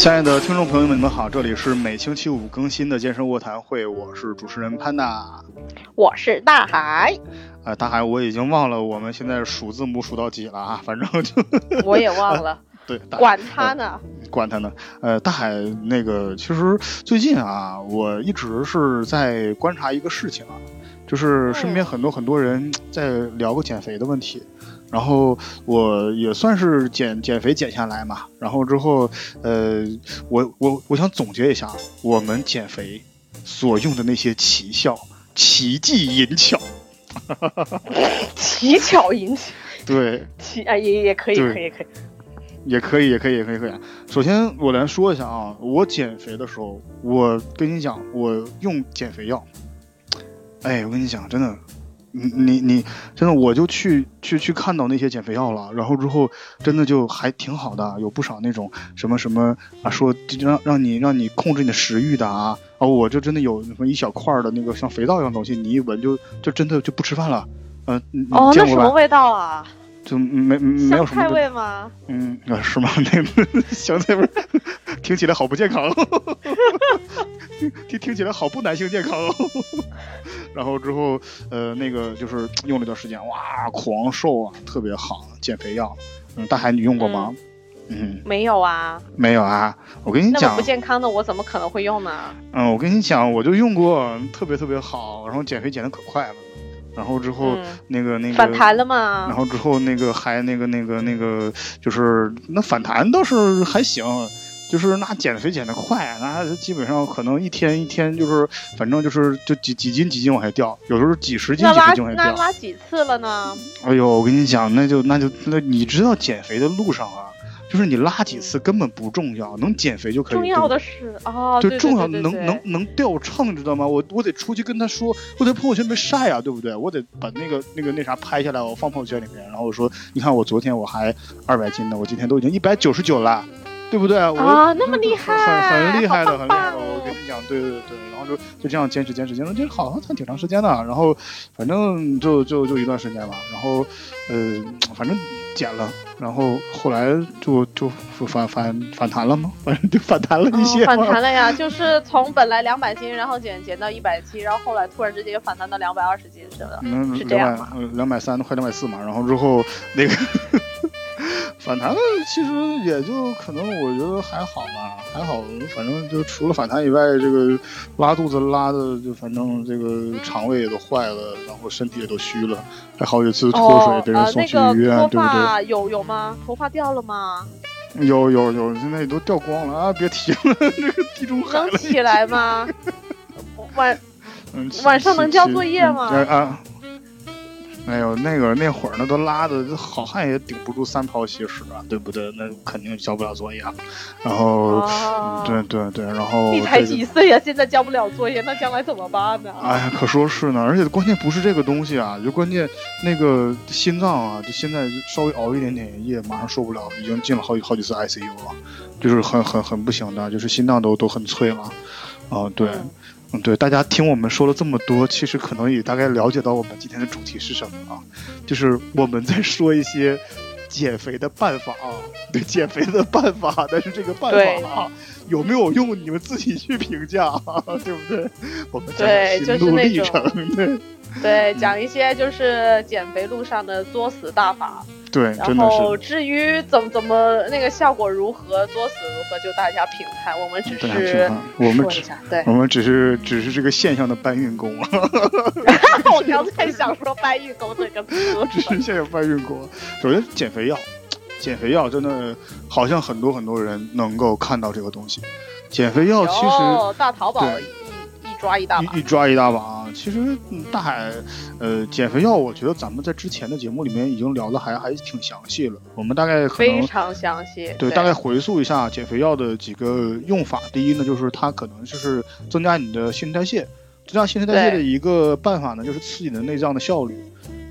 亲爱的听众朋友们，你们好，这里是每星期五更新的健身卧谈会，我是主持人潘娜。我是大海，啊、大海，我已经忘了我们现在数字母数到几了啊，反正就 我也忘了，对，管他呢。管他呢。呃，大海那个，其实最近啊，我一直是在观察一个事情啊，就是身边嗯很多很多人在聊个减肥的问题。然后我也算是减减肥减下来嘛，然后之后，呃，我我我想总结一下我们减肥所用的那些奇效、奇技淫巧，奇巧引起对，奇啊，也也可以，可以，可以。也可以，也可以，也可以，可以。首先，我来说一下啊，我减肥的时候，我跟你讲，我用减肥药。哎，我跟你讲，真的，你你你，真的，我就去去去看到那些减肥药了，然后之后真的就还挺好的，有不少那种什么什么啊，说就让让你让你控制你的食欲的啊，啊，我就真的有什么一小块儿的那个像肥皂一样东西，你一闻就就真的就不吃饭了。嗯、你你哦？那什么味道啊？就没没有什么菜味吗？嗯，啊，是吗？那个香菜味听起来好不健康，听听起来好不男性健康。然后之后，呃，那个就是用了一段时间，哇，狂瘦啊，特别好，减肥药。嗯，大海你用过吗？嗯，没有啊，没有啊。我跟你讲那么不，健康的，我怎么可能会用呢？嗯，我跟你讲，我就用过，特别特别好，然后减肥减的可快了。然后之后、嗯那个那个反弹了然？后之后那个还那个那个那个就是那反弹倒是还行，就是那减肥减得快，那基本上可能一天一天就是反正就是就几几斤几斤往下掉，有时候几十斤几十斤往下那掉。拉几次了呢？哎呦，我跟你讲，那就那就那你知道减肥的路上啊，就是你拉几次根本不重要，能减肥就可以。重要的是啊，对对，重要能能能掉秤，知道吗？我我得出去跟他说，我在朋友圈里面晒啊，对不对？我得把那个那个那啥拍下来，我放朋友圈里面，然后我说，你看我昨天我还二百斤呢，我今天都已经一百九十九了，对不对？我啊那么厉害很很厉害的，很厉害的。我跟你讲，对对对，然后就就这样坚持坚持坚持，就好像挺长时间的。然后反正就就就一段时间吧，然后呃，反正减了，然后后来就就反反反弹了吗，反正就反弹了一些哦、反弹了呀，就是从本来两百斤，然后减减到一百七，然后后来突然之间又反弹到两百二十斤，是吧？嗯，是这样吗两百呃两百三，快两百四嘛。然后之后那个反弹的，其实也就可能我觉得还好吧，还好。反正就除了反弹以外，这个拉肚子拉的就反正这个肠胃也都坏了，然后身体也都虚了，还好几次脱水哦，被人送去医院，脱对不对？发有有吗？头发掉了吗？有有有，现在也都掉光了啊！别提了，这个地中海。能起来吗？晚嗯晚上能交作业吗嗯啊，哎呦，那个那会儿那都拉的好汉也顶不住三泡稀屎啊，对不对？那肯定交不了作业啊。然后，对对对，然后你才。几岁呀、现在交不了作业，那将来怎么办呢？哎呀，可说是呢，而且关键不是这个东西啊，就关键那个心脏啊，就现在稍微熬一点点夜，马上受不了，已经进了好几好几次 ICU 了，就是很很很不行的，就是心脏都都很脆了。啊、对，嗯嗯，对，大家听我们说了这么多，其实可能也大概了解到我们今天的主题是什么啊，就是我们在说一些减肥的办法啊，对，减肥的办法，但是这个办法啊有没有用，你们自己去评价啊，对不对？我们讲对心路历程，对 对，讲一些就是减肥路上的作死大法，对，然真的后是。至于怎么怎么那个效果如何，作死如何，就大家评判，我们只是我们只。对我，们只是只是这个现象的搬运工啊，我刚才想说搬运工这个词，只是现象搬运工。首先，减肥药，减肥药真的好像很多很多人能够看到这个东西。减肥药其实有大淘宝抓一大把一一抓一大把啊。其实嗯大海，呃，减肥药，我觉得咱们在之前的节目里面已经聊的还还挺详细了。我们大概可能非常详细。对大概回溯一下减肥药的几个用法。第一呢，就是它可能就是增加你的新陈代谢，增加新陈代谢的一个办法呢，就是刺激你的内脏的效率。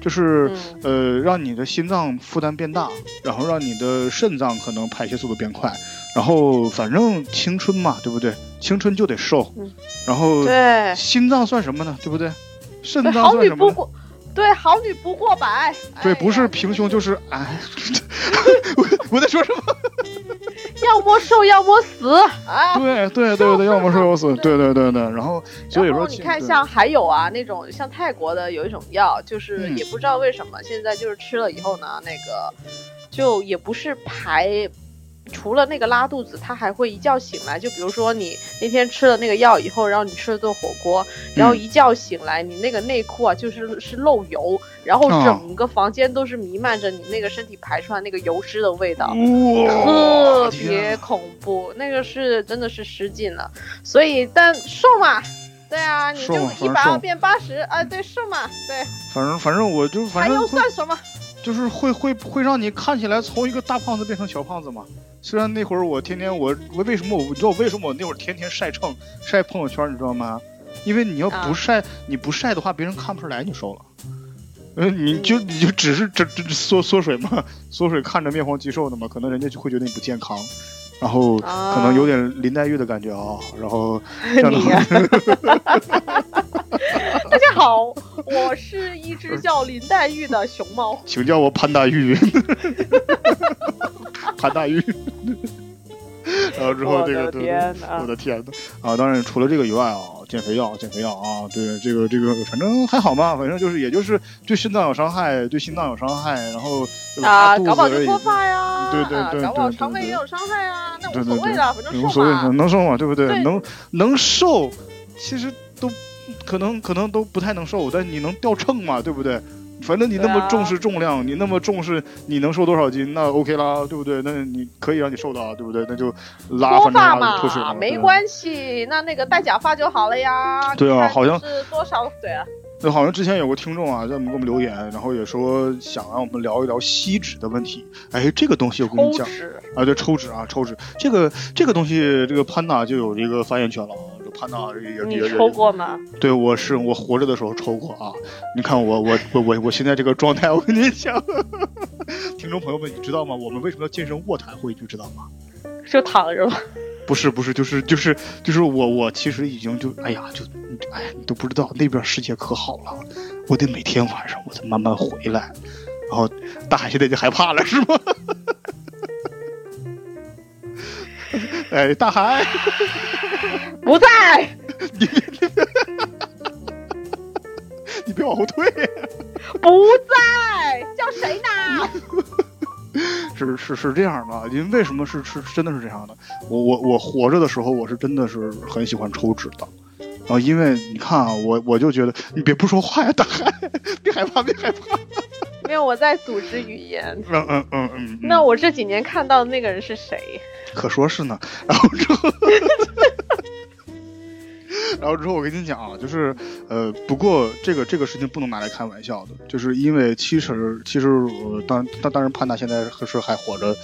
就是、嗯呃，让你的心脏负担变大，然后让你的肾脏可能排泄速度变快，然后反正青春嘛，对不对？青春就得瘦，嗯然后对心脏算什么呢？对不对？肾，脏好算什么呢？女不过，对，好女不过百。对，哎不是平胸就是哎，我我在说什么？要么瘦，要么死啊！对对对对，要么瘦要么死，对对对对。然后所以说，然后你看，像还有啊，那种像泰国的有一种药，就是嗯也不知道为什么现在就是吃了以后呢，那个就也不是排。除了那个拉肚子，它还会一觉醒来。就比如说你那天吃了那个药以后，然后你吃了顿火锅，然后嗯一觉醒来，你那个内裤啊就是是漏油，然后哦整个房间都是弥漫着你那个身体排出来那个油脂的味道。特别恐怖，那个是真的是失禁了。所以，但瘦嘛，对啊，你就一百二变八十，啊，对，瘦嘛，对，反正反正我就反正会有算什么？就是会会会让你看起来从一个大胖子变成小胖子嘛。虽然那会儿我天天我我为什么我你知道为什么我那会儿天天晒秤晒朋友圈你知道吗？因为你要啊不晒、你不晒的话，别人看不出来你瘦了。呃，你就你就只是这这这缩缩水嘛，缩水看着面黄肌瘦的嘛，可能人家就会觉得你不健康，然后啊可能有点林黛玉的感觉啊，然后这样的你话呀 大家好，我是一只叫林黛玉的熊猫。请叫我潘大玉，潘大玉。然后之后这个对对天哪我！的天呐！啊，当然除了这个以外啊，减肥药，减肥药啊，对这个这个，反正还好嘛，反正就是也就是对肾脏有伤害，对心脏有伤害，然后呃啊，搞不好子而已就脱发呀，对对对啊搞不好对对对肠胃也有伤害啊，那对对对无所谓的，反正瘦无所谓，嘛。能瘦嘛，对不对？对能能瘦，其实都可能可能都不太能瘦，但你能掉秤嘛，对不对？反正你那么重视重量，你那么重视你能瘦多少斤，那 OK 啦，对不对？那你可以让你瘦的啊，对不对？那就拉，脱反正脱水嘛，没关系，那那个戴假发就好了呀。对啊好像是多少对啊？那好像之前有个听众啊，在我们给我们留言，然后也说想让我们聊一聊吸脂的问题。哎，这个东西我跟你讲啊，对，抽脂啊，抽脂，这个这个东西，这个潘娜就有这个发言权了啊。这潘娜也也抽过吗？对，我是我活着的时候抽过啊。你看我我我我我现在这个状态，我跟你讲，听众朋友们，你知道吗？我们为什么要健身卧谈会，你知道吗？就躺着吗。不是不是，就是就是就是我我其实已经就哎呀就哎呀你都不知道那边世界可好了，我得每天晚上我才慢慢回来，然后大海现在就害怕了是吗？哎，大海，不在，你别往后退，不在，叫谁呢？是是是这样的，因为为什么是是真的是这样的？我我我活着的时候，我是真的是很喜欢抽纸的。然后因为你看啊，我我就觉得你别不说话呀，大海，别害怕，别害怕。没有，我在组织语言。嗯嗯嗯嗯。嗯那我这几年看到的那个人是谁？可说是呢。然后之后，然后之后我跟你讲啊，就是呃，不过这个这个事情不能拿来开玩笑的，就是因为其实其实呃，当当当然潘达现在是还活着。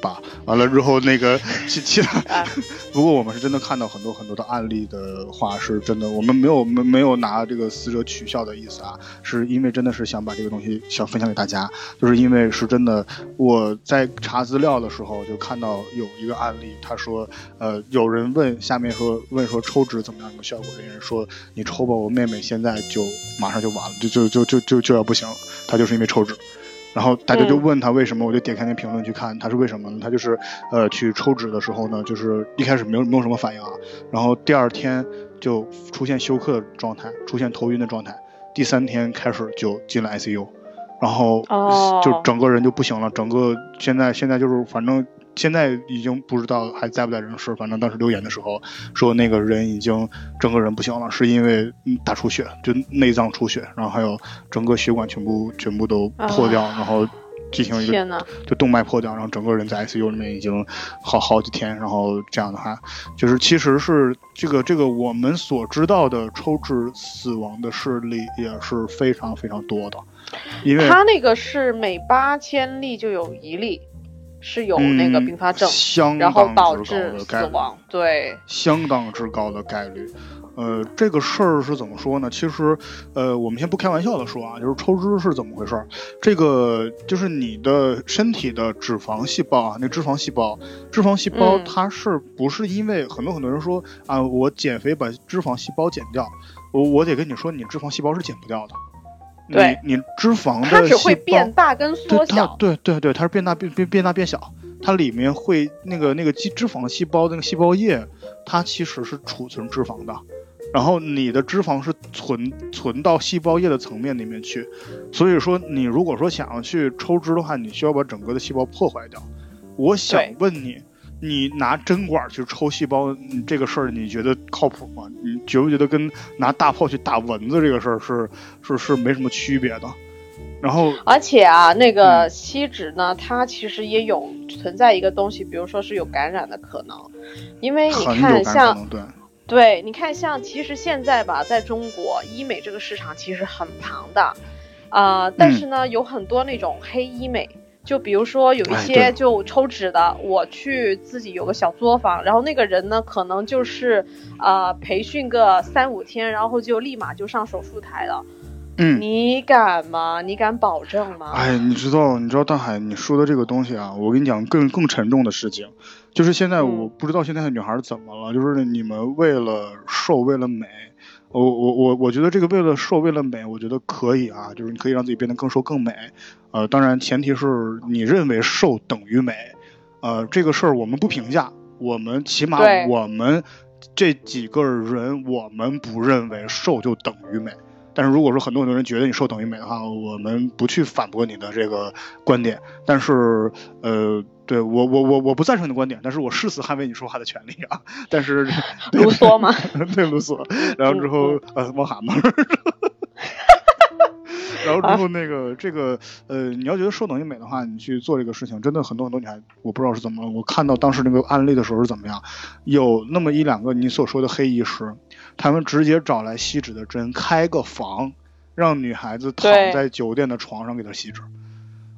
吧，完了之后那个 其其他啊，不过我们是真的看到很多很多的案例的话，是真的，我们没有没没有拿这个死者取笑的意思啊，是因为真的是想把这个东西想分享给大家，就是因为是真的，我在查资料的时候就看到有一个案例，他说，呃，有人问下面说问说抽脂怎么样有效果，人家说你抽吧，我妹妹现在就马上就完了，就就就就就就要不行了，她就是因为抽脂。然后大家就嗯问他为什么，我就点开那评论去看，他是为什么呢？他就是，呃，去抽脂的时候呢，就是一开始没有没有什么反应啊，然后第二天就出现休克状态，出现头晕的状态，第三天开始就进了 ICU，然后哦就整个人就不行了，整个现在现在就是反正现在已经不知道还在不在人世，反正当时留言的时候说那个人已经整个人不行了，是因为嗯大出血，就内脏出血，然后还有整个血管全部全部都破掉，然后进行一个！就动脉破掉，然后整个人在 ICU 里面已经好好几天，然后这样的话，就是其实是这个这个我们所知道的抽脂死亡的事例也是非常非常多的，因为他那个是每八千例就有一例是有那个并发症，嗯、相然后当之导致高的概率，死亡。对，相当之高的概率。呃，这个事儿是怎么说呢？其实，呃，我们先不开玩笑的说啊，就是抽脂是怎么回事儿？这个就是你的身体的脂肪细胞啊，那脂肪细胞，脂肪细胞嗯它是不是因为很多很多人说啊，我减肥把脂肪细胞减掉，我我得跟你说，你脂肪细胞是减不掉的。对你你脂肪的它只会变大跟缩小。对对对，它是变大变变变大变小，它里面会那个那个肌脂肪细胞那个细胞液，它其实是储存脂肪的。然后你的脂肪是存存到细胞液的层面里面去，所以说你如果说想要去抽脂的话，你需要把整个的细胞破坏掉。我想问你，你拿针管去抽细胞这个事儿，你觉得靠谱吗？你觉不觉得跟拿大炮去打蚊子这个事儿是是是没什么区别的？然后，而且啊，那个吸脂呢，它其实也有存在一个东西，比如说是有感染的可能，因为你看像对。对，你看，像其实现在吧，在中国医美这个市场其实很庞大，啊，但是呢，有很多那种黑医美，就比如说有一些就抽脂的，我去自己有个小作坊，然后那个人呢，可能就是呃培训个三五天，然后就立马就上手术台了。嗯，你敢吗？你敢保证吗？哎，你知道，你知道大海，你说的这个东西啊，我跟你讲更更沉重的事情，就是现在我不知道现在的女孩怎么了，就是你们为了瘦，为了美，我我我我觉得这个为了瘦，为了美，我觉得可以啊，就是你可以让自己变得更瘦更美，呃，当然前提是你认为瘦等于美，呃，这个事儿我们不评价，我们起码我们这几个人，我们不认为瘦就等于美。但是如果说很多很多人觉得你瘦等于美的话，我们不去反驳你的这个观点。但是，呃，对我我我我不赞成你的观点，但是我誓死捍卫你说话的权利啊！但是卢 梭吗？对，卢梭。然后之后，呃，汪涵嘛。然后之后那个这个呃，你要觉得瘦等于美的话，你去做这个事情，真的很多很多女孩，我不知道是怎么了。我看到当时那个案例的时候是怎么样，有那么一两个你所说的黑医师，他们直接找来吸脂的针，开个房，让女孩子躺在酒店的床上给她吸脂。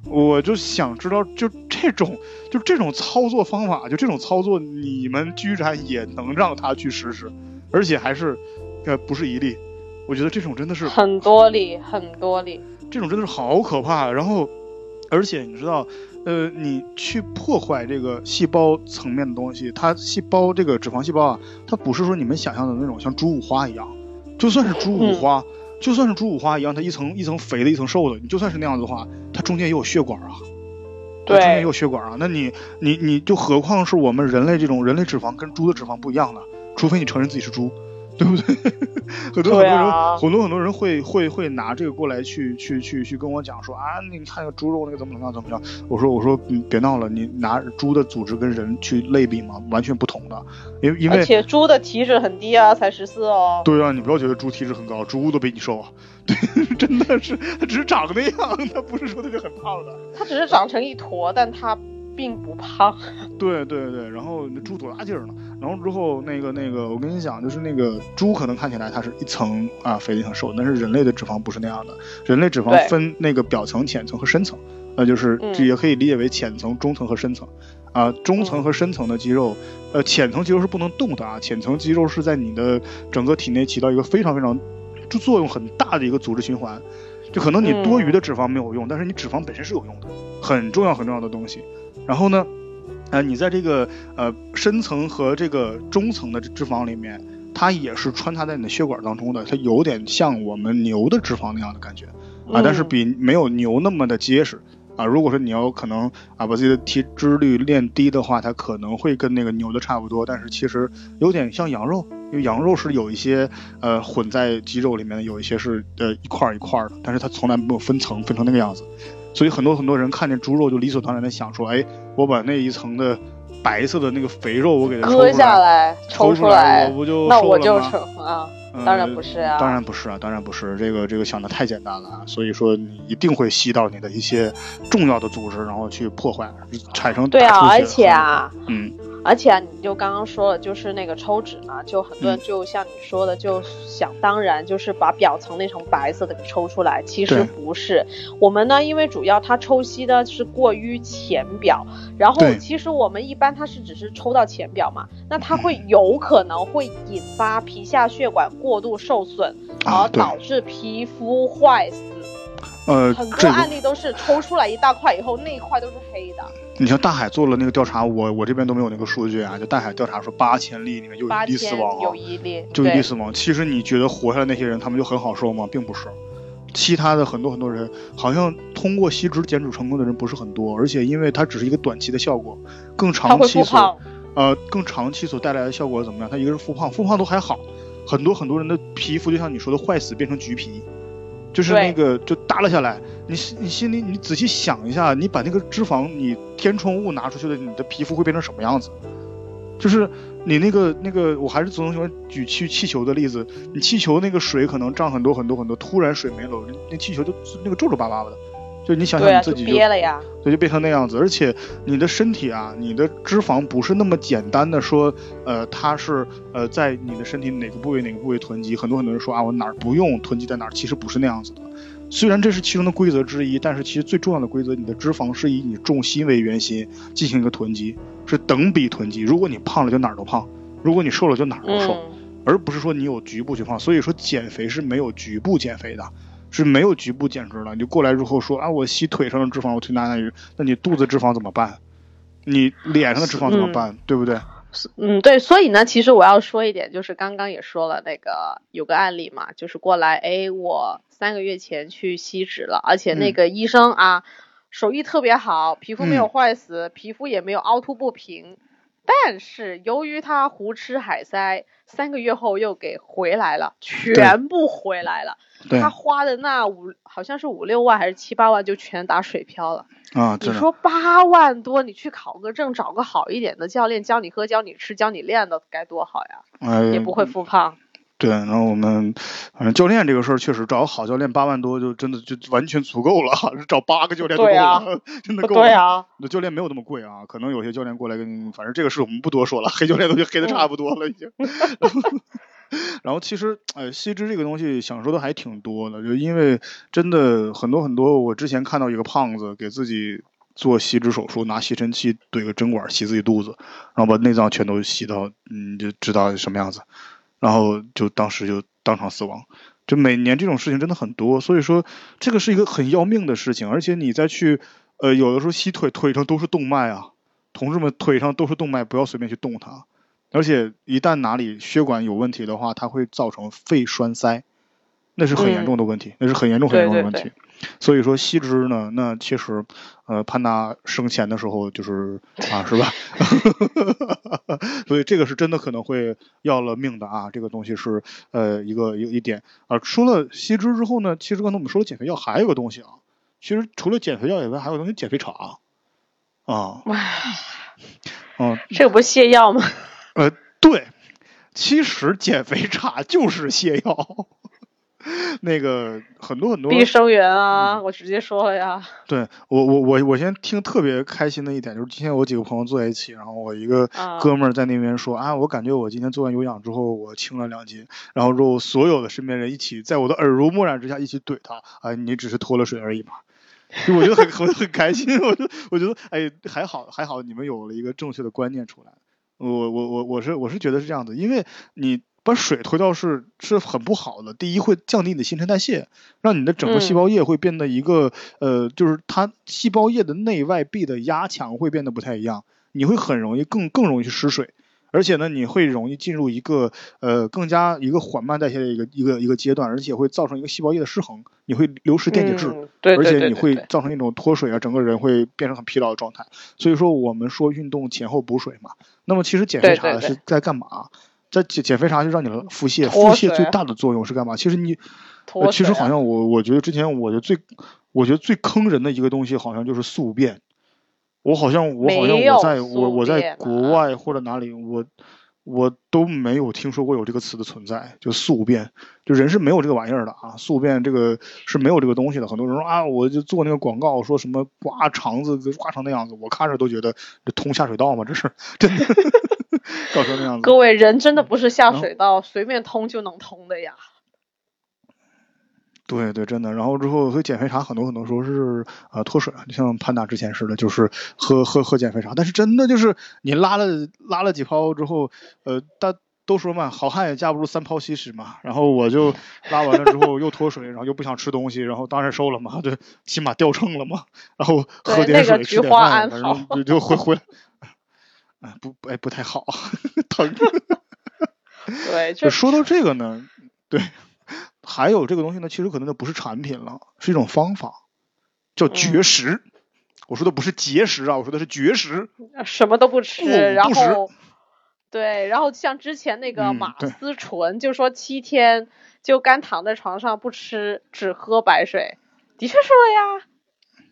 我就想知道，就这种就这种操作方法，就这种操作，你们居然也能让他去实施，而且还是呃不是一例。我觉得这种真的是很多例，很多例，这种真的是好可怕。然后，而且你知道，呃，你去破坏这个细胞层面的东西，它细胞这个脂肪细胞啊，它不是说你们想象的那种像猪五花一样，就算是猪五花，就算是猪五花一样，它一层一层肥的，一层瘦的，你就算是那样子的话，它中间也有血管啊，对，中间也有血管啊。那你你你就何况是我们人类这种人类脂肪跟猪的脂肪不一样的，除非你承认自己是猪。对不对？很多很多人，很多很多人会会会拿这个过来去去去去跟我讲说啊，你看那个猪肉那个怎么怎么样怎么样？我说我说你别闹了，你拿猪的组织跟人去类比嘛，完全不同的。因为因为而且猪的体脂很低啊，才十四哦。对啊，你不要觉得猪体脂很高，猪都比你瘦啊。对，真的是，它只是长那样，它不是说它就很胖的。它只是长成一坨，但它。并不胖，对对对，然后那猪多大劲儿呢？然后之后那个那个，我跟你讲，就是那个猪可能看起来它是一层啊肥的一层瘦，但是人类的脂肪不是那样的，人类脂肪分那个表层、浅层和深层，那就是这也可以理解为浅层、中层和深层，啊，中层和深层的肌肉，呃，浅层肌肉是不能动的啊，浅层肌肉是在你的整个体内起到一个非常非常就作用很大的一个组织循环，就可能你多余的脂肪没有用，但是你脂肪本身是有用的，很重要很重要的东西。然后呢，呃，你在这个呃深层和这个中层的脂肪里面，它也是穿插在你的血管当中的，它有点像我们牛的脂肪那样的感觉啊，但是比没有牛那么的结实啊。如果说你要可能啊把自己的体脂率练低的话，它可能会跟那个牛的差不多，但是其实有点像羊肉，因为羊肉是有一些呃混在鸡肉里面的，有一些是呃一块一块的，但是它从来没有分层分成那个样子。所以很多很多人看见猪肉就理所当然的想说，哎，我把那一层的白色的那个肥肉我给它割下来抽出来，我不就那我就成啊？当然不是啊，当然不是啊，当然不是。这个这个想的太简单了啊！所以说你一定会吸到你的一些重要的组织，然后去破坏，产生对啊，而且啊，嗯。而且啊，你就刚刚说了，就是那个抽脂嘛，就很多人就像你说的，就想当然，就是把表层那层白色的给抽出来。其实不是，我们呢，因为主要它抽吸的是过于浅表，然后其实我们一般它是只是抽到浅表嘛，那它会有可能会引发皮下血管过度受损，而导致皮肤坏死。呃，很多案例都是抽出来一大块以后，那一块都是黑的。你像大海做了那个调查，我我这边都没有那个数据啊。就大海调查说，八千例里面就一例死亡，有一例就一例死亡。其实你觉得活下来那些人，他们就很好受吗？并不是，其他的很多很多人，好像通过吸脂减脂成功的人不是很多，而且因为它只是一个短期的效果，更长期所。呃更长期所带来的效果怎么样？它一个是复胖，复胖都还好，很多很多人的皮肤就像你说的坏死变成橘皮，就是那个就耷拉下来。你心你心里你仔细想一下，你把那个脂肪你填充物拿出去了，你的皮肤会变成什么样子？就是你那个那个，我还是总喜欢举气气球的例子。你气球那个水可能涨很多很多很多，突然水没了，那那气球就那个皱皱巴巴的。就你想你自己就憋了呀。对，就变成那样子。而且你的身体啊，你的脂肪不是那么简单的说，呃，它是呃在你的身体哪个部位哪个部位囤积。很多很多人说啊，我哪儿不用囤积在哪儿，其实不是那样子的。虽然这是其中的规则之一，但是其实最重要的规则，你的脂肪是以你重心为圆心进行一个囤积，是等比囤积。如果你胖了，就哪儿都胖；如果你瘦了，就哪儿都瘦。嗯，而不是说你有局部去胖。所以说减肥是没有局部减肥的，是没有局部减脂的。你就过来之后说啊，我吸腿上的脂肪，我腿哪哪里，那你肚子脂肪怎么办？你脸上的脂肪怎么办？对不对？嗯，对，所以呢，其实我要说一点，就是刚刚也说了，那个有个案例嘛，就是过来，哎，我三个月前去吸脂了，而且那嗯个医生啊，手艺特别好，皮肤没有嗯坏死，皮肤也没有凹凸不平，但是由于他胡吃海塞，三个月后又给回来了，全部回来了，他花的那五好像是五六万还是七八万就全打水漂了。啊，你，说八万多，你去考个证，找个好一点的教练教你喝、教你吃、教你练的，该多好呀！哎，也不会复胖。对。然后我们反正教练这个事儿，确实找个好教练八万多就真的就完全足够了，找八个教练都够了，真的够了。对啊，那教练没有那么贵啊，可能有些教练过来跟，反正这个事我们不多说了，黑教练都黑的差不多了已经。然后其实，呃，吸脂这个东西想说的还挺多的，就因为真的很多很多，我之前看到一个胖子给自己做吸脂手术，拿吸尘器怼个针管吸自己肚子，然后把内脏全都吸到，嗯，就知道什么样子，然后就当时就当场死亡。就每年这种事情真的很多，所以说这个是一个很要命的事情，而且你再去，呃，有的时候吸腿腿上都是动脉啊，同志们腿上都是动脉，不要随便去动它，而且一旦哪里血管有问题的话，它会造成肺栓塞，那是很严重的问题，那是很严重很严重的问题。对对所以说吸脂呢，那其实，呃，潘达生前的时候就是啊，是吧？所以这个是真的可能会要了命的啊，这个东西是呃一个一个一点啊。说了吸脂之后呢，其实刚才我们说了减肥药，还有个东西啊，其实除了减肥药以外，还有东西减肥茶啊，哇，嗯这个不是泻药吗？呃，对，其实减肥茶就是泻药。那个很多很多碧生源啊，我直接说了呀。对我我我我先听特别开心的一点就是今天我几个朋友坐在一起，然后我一个啊哥们儿在那边说啊，我感觉我今天做完有氧之后我轻了两斤，然后之后所有的身边人一起在我的耳濡目染之下一起怼他，啊，你只是脱了水而已嘛。就我觉得很 很很开心，我就我觉得哎还好还好你们有了一个正确的观念出来，我我我我是我是觉得是这样的，因为你把水推掉是是很不好的。第一会降低你的新陈代谢，让你的整个细嗯胞液会变得一个、呃，就是它细胞液的内外壁的压强会变得不太一样，你会很容易更更容易去失水。而且呢，你会容易进入一个呃更加一个缓慢代谢的一个一个一个阶段，而且会造成一个细胞液的失衡，你会流失电解质。嗯对而对且你会造成一种脱水啊，整个人会变成很疲劳的状态。所以说，我们说运动前后补水嘛。那么其实减肥茶是在干嘛？在减减肥茶就让你的腹泻，腹泻最大的作用是干嘛？其实你，其实好像我我觉得之前我觉得最，我觉得最坑人的一个东西好像就是宿便。我好像我好像我在我我在国啊外或者哪里我。我都没有听说过有这个词的存在，就宿便，就人是没有这个玩意儿的啊，宿便这个是没有这个东西的。很多人说啊，我就做那个广告，说什么刮肠子刮成那样子，我看着都觉得这通下水道嘛？这是真的，搞成那样子。各位人真的不是下水道随便通就能通的呀。对对，真的。然后之后，所以减肥茶很多很多时候是呃脱水啊，就像潘达之前似的，就是喝喝喝减肥茶。但是真的就是你拉了拉了几泡之后，呃，大都说嘛，好汉也架不住三泡稀屎嘛。然后我就拉完了之后又脱水，然后又不想吃东西，然后当然瘦了嘛，对，起码掉秤了嘛。然后喝点水，那个菊吃点饭，反正就就回回来。啊，不不哎不太好，疼。对，就就说到这个呢，对，还有这个东西呢，其实可能就不是产品了，是一种方法，叫嗯绝食。我说的不是节食啊，我说的是绝食。什么都不吃，不然后对，然后像之前那个嗯马思纯就说七天就干躺在床上不吃，只喝白水，的确是了呀，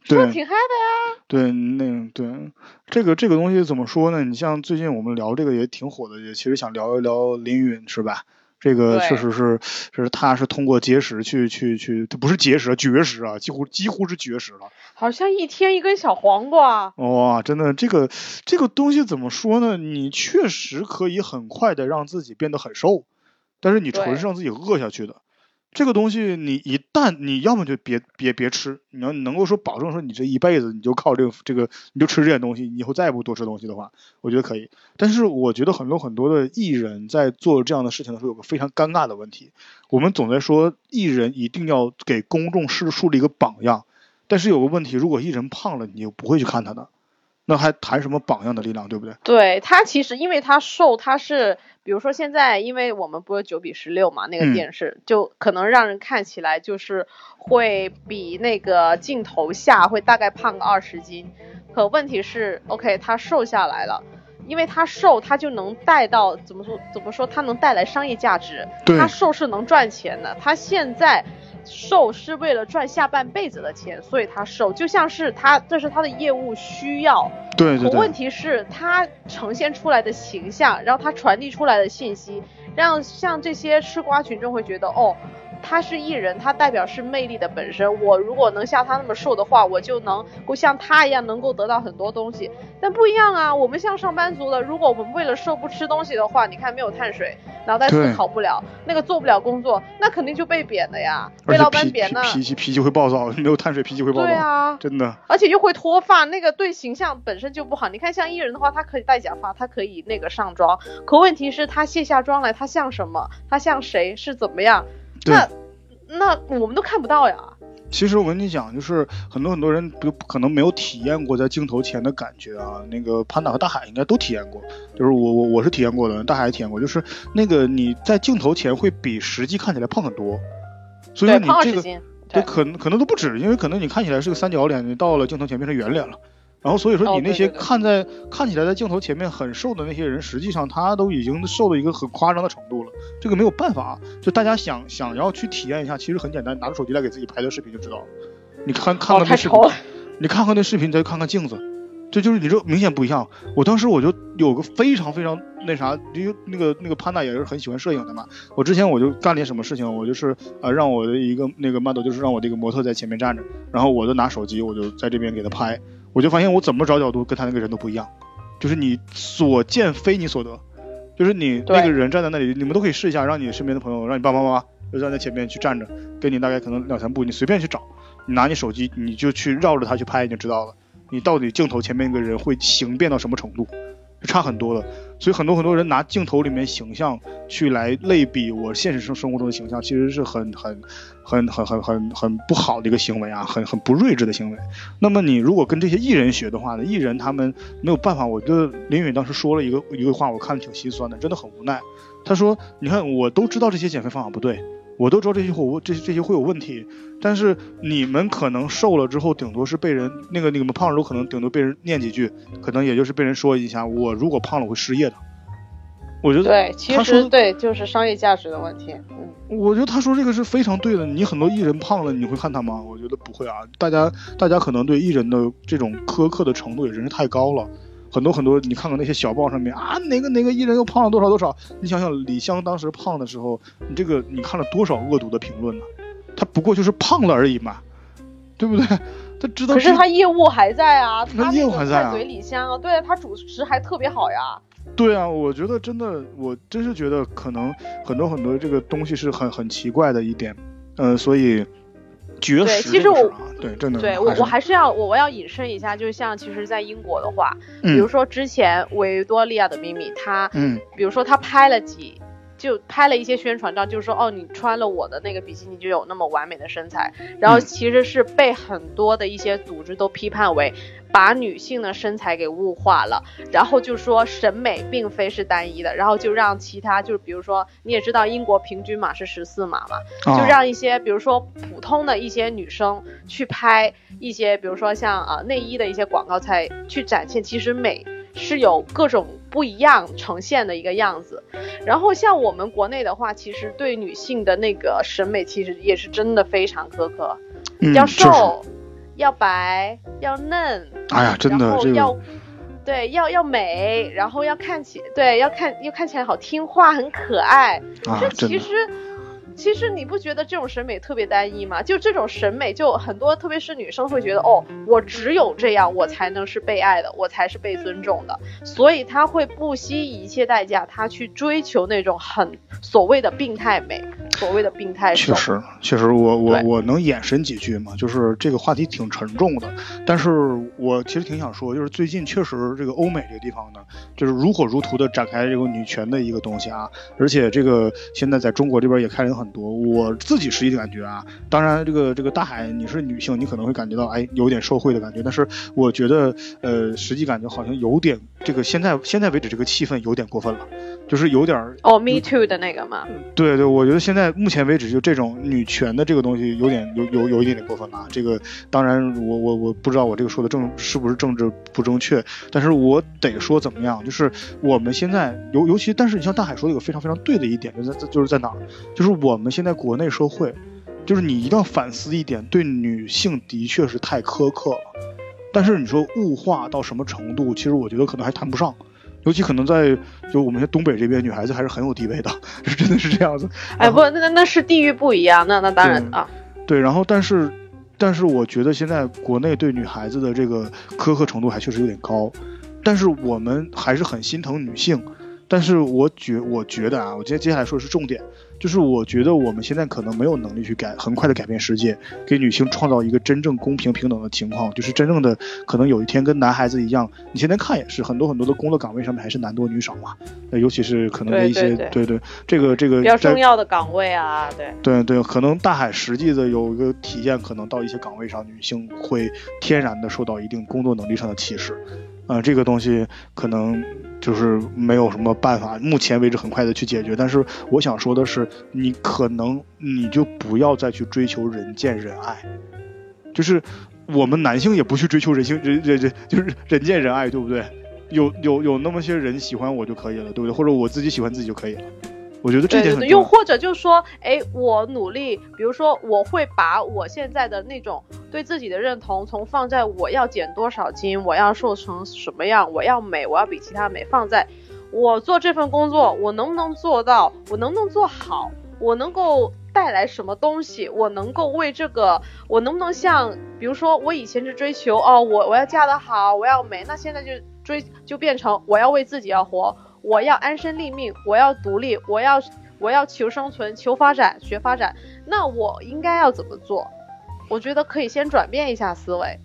挺嗨的呀。对，那对这个这个东西怎么说呢？你像最近我们聊这个也挺火的，也其实想聊一聊林允是吧？这个确实是，是他是通过节食去去去，这不是节食，绝食啊，几乎几乎是绝食了。好像一天一根小黄瓜，哇，真的，这个这个东西怎么说呢？你确实可以很快的让自己变得很瘦，但是你纯是让自己饿下去的。这个东西，你一旦你要么就别别别吃，你要能够说保证说你这一辈子你就靠这个这个你就吃这点东西，你以后再也不多吃东西的话，我觉得可以。但是我觉得很多很多的艺人在做这样的事情的时候，有个非常尴尬的问题，我们总在说艺人一定要给公众是树立一个榜样，但是有个问题，如果艺人胖了，你就不会去看他的，那还谈什么榜样的力量，对不对？对他其实因为他瘦，他是比如说现在因为我们不是九比十六嘛，那嗯个电视、就可能让人看起来就是会比那个镜头下会大概胖个二十斤，可问题是，OK，他瘦下来了。因为他瘦，他就能带到怎么说怎么说，他能带来商业价值。他瘦是能赚钱的，他现在瘦是为了赚下半辈子的钱，所以他瘦，就像是他这是他的业务需要。对对对，可问题是，他呈现出来的形象，然后他传递出来的信息，让像这些吃瓜群众会觉得，哦，他是艺人，他代表是魅力的本身。我如果能像他那么瘦的话，我就能够像他一样，能够得到很多东西。但不一样啊，我们像上班族的，如果我们为了瘦不吃东西的话，你看没有碳水，脑袋思考不了，那个做不了工作，那肯定就被贬的呀，被老板贬呢。脾脾气脾气会暴躁，没有碳水脾气会暴躁，对啊，真的。而且又会脱发，那个对形象本身就不好。你看，像艺人的话，他可以戴假发，他可以那个上妆，可问题是，他卸下妆来，他像什么？他像谁？是怎么样？对那那我们都看不到呀。其实我跟你讲，就是很多很多人不可能没有体验过在镜头前的感觉啊。那个潘达和大海应该都体验过，就是我我我是体验过的，大海也体验过，就是那个你在镜头前会比实际看起来胖很多，所以，说你这个。对，可能可能都不止，因为可能你看起来是个三角脸，你到了镜头前变成圆脸了。然后所以说哦你那些看在、看起来在镜头前面很瘦的那些人，实际上他都已经瘦到一个很夸张的程度了。这个没有办法，就大家想想要去体验一下，其实很简单，拿出手机来给自己拍段视频就知道了。你看看那视频。你看看那视频，再看看镜子，这就是你这明显不一样。我当时我就有个非常非常那啥，因为那个那个潘达也是很喜欢摄影的嘛。我之前我就干了一些什么事情，我就是呃让我的一个那个 model，就是让我这个模特在前面站着，然后我就拿手机，我就在这边给他拍，我就发现我怎么找角度跟他那个人都不一样，就是你所见非你所得，就是你那个人站在那里，你们都可以试一下，让你身边的朋友，让你爸爸妈妈就站在前面去站着，跟你大概可能两三步，你随便去找，你拿你手机，你就去绕着他去拍，你就知道了。你到底镜头前面那个人会形变到什么程度，就差很多了。所以很多很多人拿镜头里面形象去来类比我现实生生活中的形象，其实是很很很很很很很不好的一个行为啊，很很不睿智的行为。那么你如果跟这些艺人学的话呢，艺人他们没有办法。我觉得林允当时说了一个一个话，我看的挺心酸的，真的很无奈。他说：“你看，我都知道这些减肥方法不对，我都知道这些会有这这些会有问题，但是你们可能瘦了之后，顶多是被人那个你们胖了之后，可能顶多被人念几句，可能也就是被人说一下，我如果胖了我会失业的。我觉得对，其实对，就是商业价值的问题。嗯，我觉得他说这个是非常对的。你很多艺人胖了，你会看他吗？我觉得不会啊。大家大家可能对艺人的这种苛刻的程度也真是太高了。很多很多，你看看那些小报上面啊，哪个哪个艺人又胖了多少多少。你想想李湘当时胖的时候，你这个你看了多少恶毒的评论呢？他不过就是胖了而已嘛，对不对？他知道可是这他业务还在啊，他业务还在啊快嘴李湘啊，对他主持还特别好呀。对啊，我觉得真的，我真是觉得可能很多很多这个东西是很很奇怪的一点，呃，所以绝对其实我对，真的对我我还是要我我要引申一下，就像其实，在英国的话，比如嗯。说之前维多利亚的秘密，他嗯。比如说他拍了几就拍了一些宣传照，就是说哦，你穿了我的那个比基尼就有那么完美的身材，然后嗯其实是被很多的一些组织都批判为把女性的身材给物化了，然后就说审美并非是单一的，然后就让其他就是比如说你也知道英国平均码是十四码嘛，就啊让一些比如说普通的一些女生去拍一些，比如说像啊、呃内衣的一些广告才去展现，其实美是有各种不一样呈现的一个样子。然后像我们国内的话，其实对女性的那个审美其实也是真的非常苛刻，要嗯就是瘦，要白，要嫩，哎呀，真的这个。对，要要美，然后要看起对，要看又看起来好听话，很可爱。啊这，真的其实，你不觉得这种审美特别单一吗？就这种审美，就很多，特别是女生会觉得，哦，我只有这样，我才能是被爱的，我才是被尊重的，所以她会不惜一切代价，她去追求那种很所谓的病态美，所谓的病态瘦。确实，确实我，我对我能延伸几句吗，就是这个话题挺沉重的，但是我其实挺想说，就是最近确实这个欧美这个地方呢，就是如火如荼的展开这个女权的一个东西啊，而且这个现在在中国这边也开了很多，我自己实际的感觉啊，当然这个这个大海你是女性，你可能会感觉到哎有点受贿的感觉，但是我觉得呃实际感觉好像有点这个现在现在为止这个气氛有点过分了，就是有点儿哦，Me Too 的那个嘛，对对，我觉得现在目前为止，就这种女权的这个东西，有点有有有一点点过分了啊。这个当然我，我我不知道我这个说的正是不是政治不正确，但是我得说怎么样，就是我们现在尤尤其，但是你像大海说的有个非常非常对的一点，就在就是在哪儿，就是我们现在国内社会，就是你一定要反思一点，对女性的确是太苛刻了。但是你说物化到什么程度，其实我觉得可能还谈不上。尤其可能在就我们东北这边，女孩子还是很有地位的，是真的是这样子。哎不，那那是地域不一样，那那当然啊，对，然后但是，但是我觉得现在国内对女孩子的这个苛刻程度还确实有点高，但是我们还是很心疼女性。但是我觉我觉得啊，我接接下来说的是重点，就是我觉得我们现在可能没有能力去改很快的改变世界，给女性创造一个真正公平平等的情况，就是真正的可能有一天跟男孩子一样，你现在看也是很多很多的工作岗位上面还是男多女少嘛，呃尤其是可能的一些对对对这个这个比较重要的岗位啊，对。对对，可能大海实际的有一个体现，可能到一些岗位上，女性会天然的受到一定工作能力上的歧视，呃，这个东西可能就是没有什么办法，目前为止很快的去解决。但是我想说的是，你可能你就不要再去追求人见人爱，就是我们男性也不去追求人性人人人就是人见人爱，对不对？有有有那么些人喜欢我就可以了，对不对？或者我自己喜欢自己就可以了。我觉得这对对对，点很。又或者就是说，哎，我努力，比如说，我会把我现在的那种对自己的认同，从放在我要减多少斤，我要瘦成什么样，我要美，我要比其他美，放在我做这份工作，我能不能做到，我能不能做好，我能够带来什么东西，我能够为这个，我能不能像，比如说我以前是追求哦，我我要嫁得好，我要美，那现在就追就变成我要为自己要活。我要安身立命，我要独立，我要我要求生存、求发展、学发展，那我应该要怎么做？我觉得可以先转变一下思维，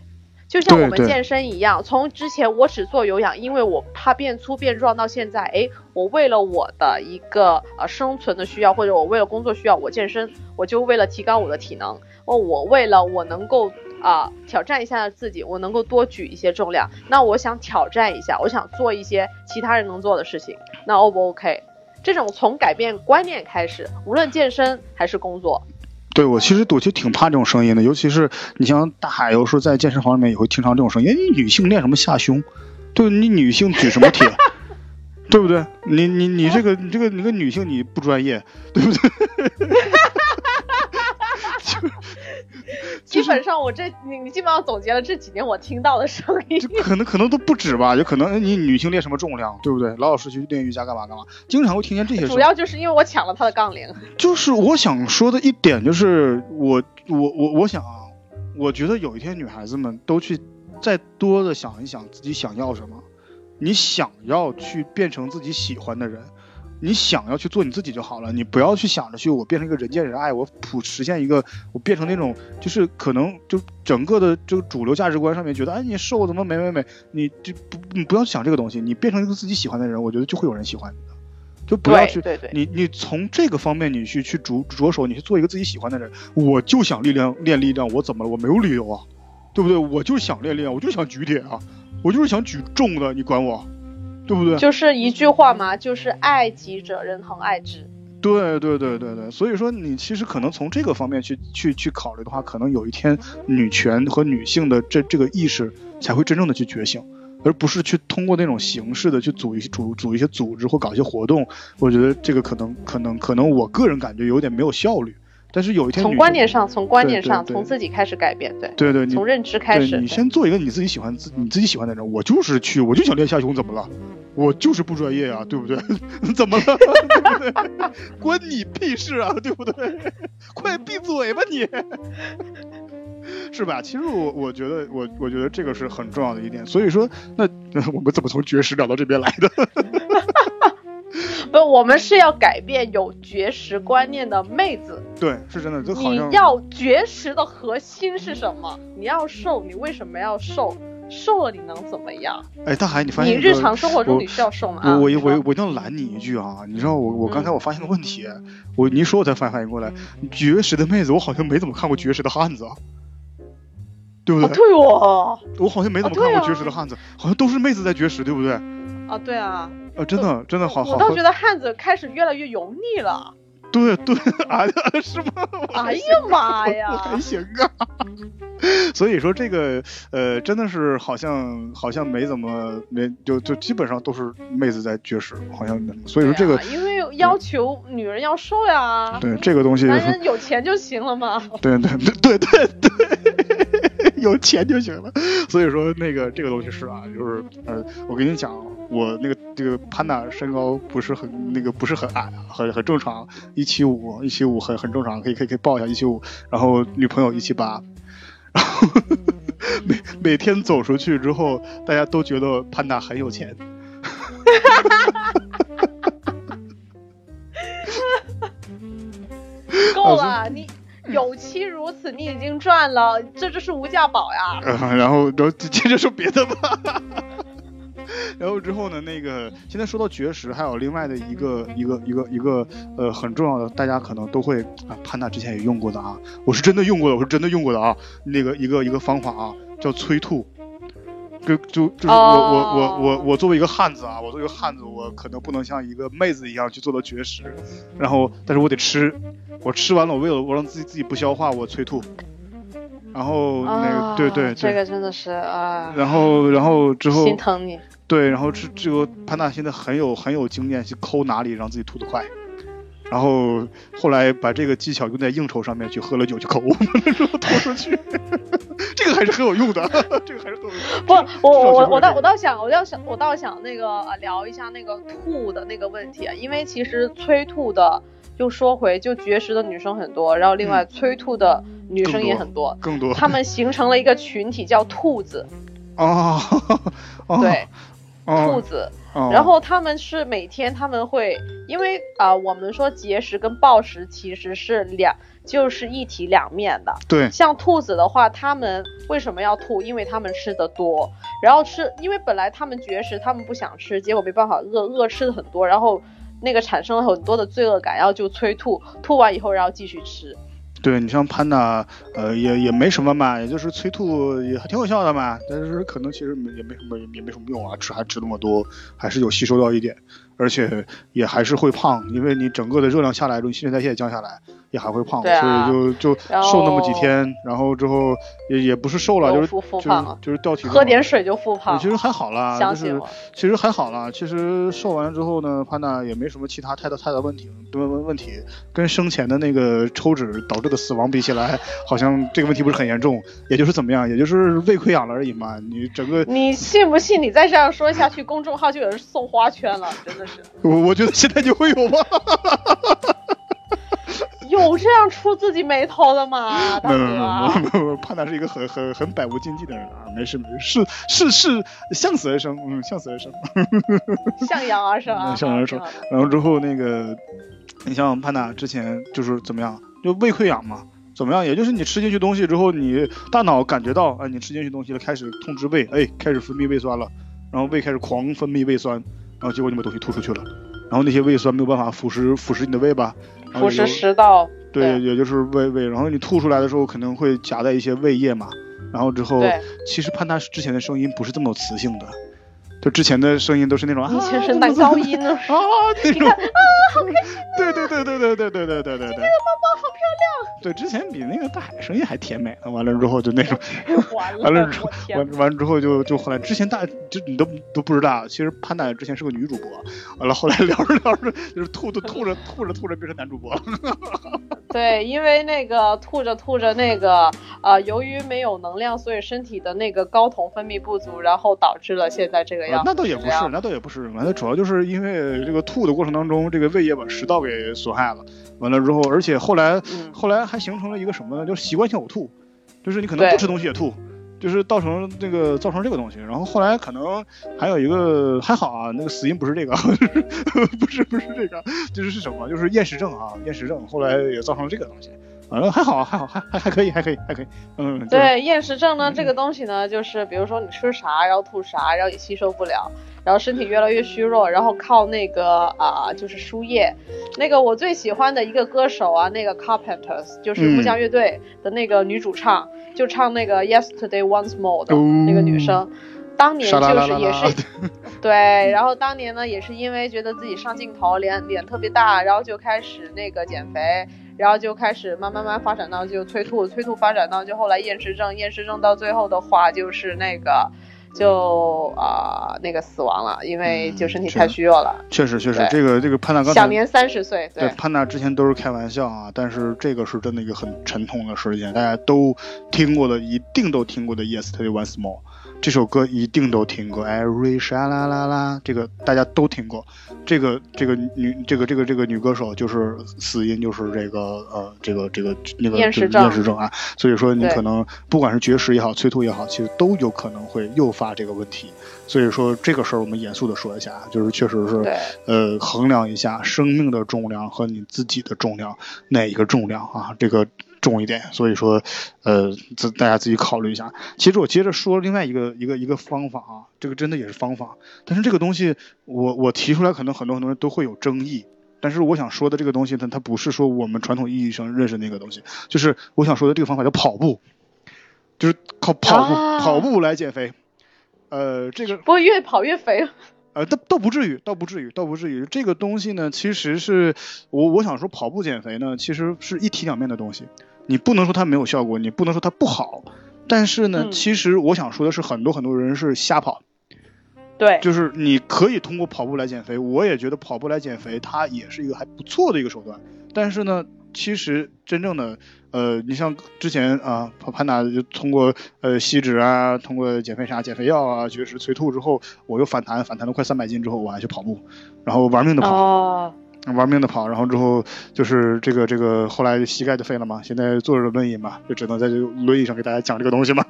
就像我们健身一样，从之前我只做有氧，因为我怕变粗变壮，到现在，哎，我为了我的一个呃生存的需要，或者我为了工作需要，我健身，我就为了提高我的体能，哦，我为了我能够啊、挑战一下自己，我能够多举一些重量，那我想挑战一下，我想做一些其他人能做的事情，那 O 不 OK？这种从改变观念开始，无论健身还是工作，对我其实我其实挺怕这种声音的，尤其是你像大海，有时候在健身房里面也会听上这种声音。哎，你女性练什么下胸？对你女性举什么铁？对不对？你你你这个你这个你个女性你不专业，对不对？基本上我这你你基本上总结了这几年我听到的声音就。可能可能都不止吧，有可能哎你女性练什么重量，对不对？老老实实去练瑜伽干嘛干嘛，经常会听见这些声。主要就是因为我抢了他的杠铃，就是我想说的一点，就是我我我我想啊，我觉得有一天女孩子们都去再多的想一想自己想要什么，你想要去变成自己喜欢的人，你想要去做你自己就好了，你不要去想着去我变成一个人见人爱，我普实现一个我变成那种就是可能就整个的这个主流价值观上面觉得，哎你瘦怎么美美美，你就不你不要想这个东西，你变成一个自己喜欢的人，我觉得就会有人喜欢你的。就不要去对对对，你你从这个方面你去去着着手，你去做一个自己喜欢的人。我就想力量练力量，我怎么了？我没有理由啊，对不对？我就想练力量，我就想举铁啊，我就是想举重的，你管我，对不对？就是一句话嘛，就是爱己者人恒爱之。对对对对对，所以说你其实可能从这个方面去去去考虑的话，可能有一天女权和女性的这这个意识才会真正的去觉醒，而不是去通过那种形式的去组一组组一些组织或搞一些活动。我觉得这个可能可能可能我个人感觉有点没有效率。但是有一天从观念上，从观念上，从自己开始改变，对，对对，你从认知开始。你先做一个你自己喜欢自你自己喜欢的人，我就是去，我就想练下胸，怎么了？我就是不专业啊，对不对？怎么了？对不对？关你屁事啊，对不对？快闭嘴吧你！是吧？其实我我觉得我我觉得这个是很重要的一点。所以说，那我们怎么从绝食聊到这边来的？不，我们是要改变有绝食观念的妹子。对，是真的，就好你要绝食的核心是什么？你要瘦，你为什么要瘦？瘦了你能怎么样？哎，大海，你发现你日常生活中你需要瘦吗？我我我我一定要拦你一句啊！你知道我我刚才嗯我发现个问题，我你一说我才反反应过来，绝食的妹子我好像没怎么看过绝食的汉子啊，对不哦，对？对哦，我好像没怎么看过绝食的汉子，好像都是妹子在绝食，对不对？啊，对啊，啊，真的真的好好好我倒觉，得汉子开始越来越油腻了。对对啊，是吗？哎呀妈呀！还行啊。所以说这个呃，真的是好像好像没怎么没就就基本上都是妹子在绝食，好像所以说这个啊因为要求女人要瘦呀，对这个东西男人有钱就行了嘛。对对对对对对，有钱就行了。所以说那个这个东西是啊，就是呃，我跟你讲，我那个这个潘娜身高不是很那个不是很矮啊，很很正常，一七五一七五很很正常，可以可以可以报一下一七五，然后女朋友一七八，然 后每每天走出去之后，大家都觉得潘达很有钱。够了，你有妻如此，你已经赚了，这就是无价宝呀。呃，然后，然后接着说别的吧。然后之后呢，那个现在说到绝食，还有另外的一个一个一个一个呃很重要的，大家可能都会啊，潘娜之前也用过的啊，我是真的用过的，我是真的用过的啊，那个一个一个方法啊，叫催吐。就就就是我、我我我我作为一个汉子啊，我作为一个汉子，我可能不能像一个妹子一样去做到绝食，然后但是我得吃，我吃完了，我为了我让自己自己不消化，我催吐，然后那个、对对，这个真的是啊，然后，然后之后心疼你。对，然后这这个潘大现在很有很有经验，去抠哪里让自己吐得快。然后后来把这个技巧用在应酬上面，去喝了酒去抠，吐出去。这个还是很有用的，这个还是很有用的。不，我我我我倒我倒想我倒想我倒想那个呃聊一下那个吐的那个问题啊，因为其实催吐的，就说回就绝食的女生很多，然后另外催吐的女生也很多，更多她们形成了一个群体叫兔子，哦，哦对，哦兔子。哦然后他们是每天他们会，因为啊、我们说节食跟暴食其实是两，就是一体两面的。对像兔子的话，他们为什么要吐？因为他们吃的多，然后吃，因为本来他们绝食，他们不想吃，结果没办法饿，饿吃的很多，然后那个产生了很多的罪恶感，然后就催吐，吐完以后然后继续吃。对你像潘娜，呃，也也没什么嘛，也就是催吐也还挺有效的嘛，但是可能其实没也没什么也没什么用啊，吃还吃那么多，还是有吸收到一点，而且也还是会胖，因为你整个的热量下来之后，你新陈代谢降下来，也还会胖，啊所以就就瘦那么几天，然后之后也也不是瘦了，就是就是就是掉体重，喝点水就复胖，其实还好啦，就是。其实还好啦，其实瘦完之后呢，潘娜也没什么其他太大太大问题问问问题，跟生前的那个抽脂导致的死亡比起来，好像这个问题不是很严重，也就是怎么样，也就是胃溃疡了而已嘛。你整个，你信不信？你再这样说下去，公众号就有人送花圈了，真的是我我觉得现在就会有吧。有这样出自己眉头的吗？大没有没有哥，没有没有，潘达是一个很很很百无禁忌的人啊，没事没事，是是是向死而生，嗯，向死而生。向阳而生向阳而生然后之后那个，你像潘达之前就是怎么样，就胃溃疡嘛，怎么样？也就是你吃进去东西之后，你大脑感觉到，哎，你吃进去东西了，开始通知胃，哎，开始分泌胃酸了，然后胃开始狂分泌胃酸，然后结果你把东西吐出去了，然后那些胃酸没有办法腐蚀腐蚀你的胃吧，腐蚀食道，对，也就是胃胃，然后你吐出来的时候可能会夹带一些胃液嘛，然后之后，其实潘达之前的声音不是这么有磁性的，就之前的声音都是那种啊以前是男高音呢，啊那种啊，好开心，对对对对对对对对对对对对，妈好对，之前比那个大海声音还甜美呢。完了之后就那种，漂亮，完了，之后完完了之后就就后来之前大就你都都不知道，其实潘大爷之前是个女主播，完了后来聊着聊着就是吐吐吐着吐着吐着变成男主播了。对，因为那个吐着吐着那个呃，由于没有能量，所以身体的那个睾酮分泌不足，然后导致了现在这个啊样子。那倒也不是，那倒也不是，完了主要就是因为这个吐的过程当中，这个胃液把食道给损害了。完了之后，而且后来嗯后来还形成了一个什么呢？就是习惯性呕吐，就是你可能不吃东西也吐，就是造成这个造成这个东西。然后后来可能还有一个还好啊，那个死因不是这个，不是不是这个，就是是什么？就是厌食症啊，厌食症后来也造成了这个东西。反正还好，还好，还还还可以，还可以，还可以，嗯，就是对厌食症呢，这个东西呢，就是比如说你吃啥，然后吐啥，然后也吸收不了，然后身体越来越虚弱，然后靠那个啊、就是输液。那个我最喜欢的一个歌手啊，那个 Carpenters，就是木匠乐队的那个女主唱，就唱那个 Yesterday Once More 的那个女生。当年就是也是 对，然后当年呢也是因为觉得自己上镜头脸脸特别大，然后就开始那个减肥，然后就开始慢慢慢发展到就催吐，催吐发展到就后来厌食症，厌食症到最后的话就是那个就啊、那个死亡了，因为就身体太虚弱了，确实确实，这个这个潘娜刚才享年三十岁，对，潘娜之前都是开玩笑啊，但是这个是真的一个很沉痛的事件，大家都听过的，一定都听过的《Yesterday Once More》这首歌一定都听过，Every 沙啦啦啦，这个大家都听过。这个这个女这个这个这个女歌手就是死因就是这个呃这个这个那个就是厌食症厌食症啊，所以说你可能不管是绝食也好，催吐也好，其实都有可能会诱发这个问题。所以说这个事儿我们严肃的说一下，就是确实是呃，衡量一下生命的重量和你自己的重量，哪一个重量啊？这个重一点。所以说，呃，自大家自己考虑一下。其实我接着说另外一个一个一个方法啊，这个真的也是方法，但是这个东西我我提出来，可能很多很多人都会有争议。但是我想说的这个东西呢，它不是说我们传统意义上认识那个东西，就是我想说的这个方法叫跑步，就是靠跑步、啊跑步来减肥。呃，这个不会越跑越肥，呃，倒倒不至于，倒不至于，倒不至于。这个东西呢，其实是我我想说，跑步减肥呢，其实是一体两面的东西。你不能说它没有效果，你不能说它不好，但是呢，嗯。其实我想说的是，很多很多人是瞎跑，对，就是你可以通过跑步来减肥，我也觉得跑步来减肥，它也是一个还不错的一个手段。但是呢，其实真正的，呃，你像之前啊，潘潘达就通过呃吸脂啊，通过减肥啥、减肥药啊、绝食、催吐之后，我又反弹，反弹了快三百斤之后，我还去跑步，然后玩命的跑，哦，玩命的跑，然后之后就是这个这个后来膝盖就废了嘛，现在坐着轮椅嘛，就只能在这个轮椅上给大家讲这个东西嘛。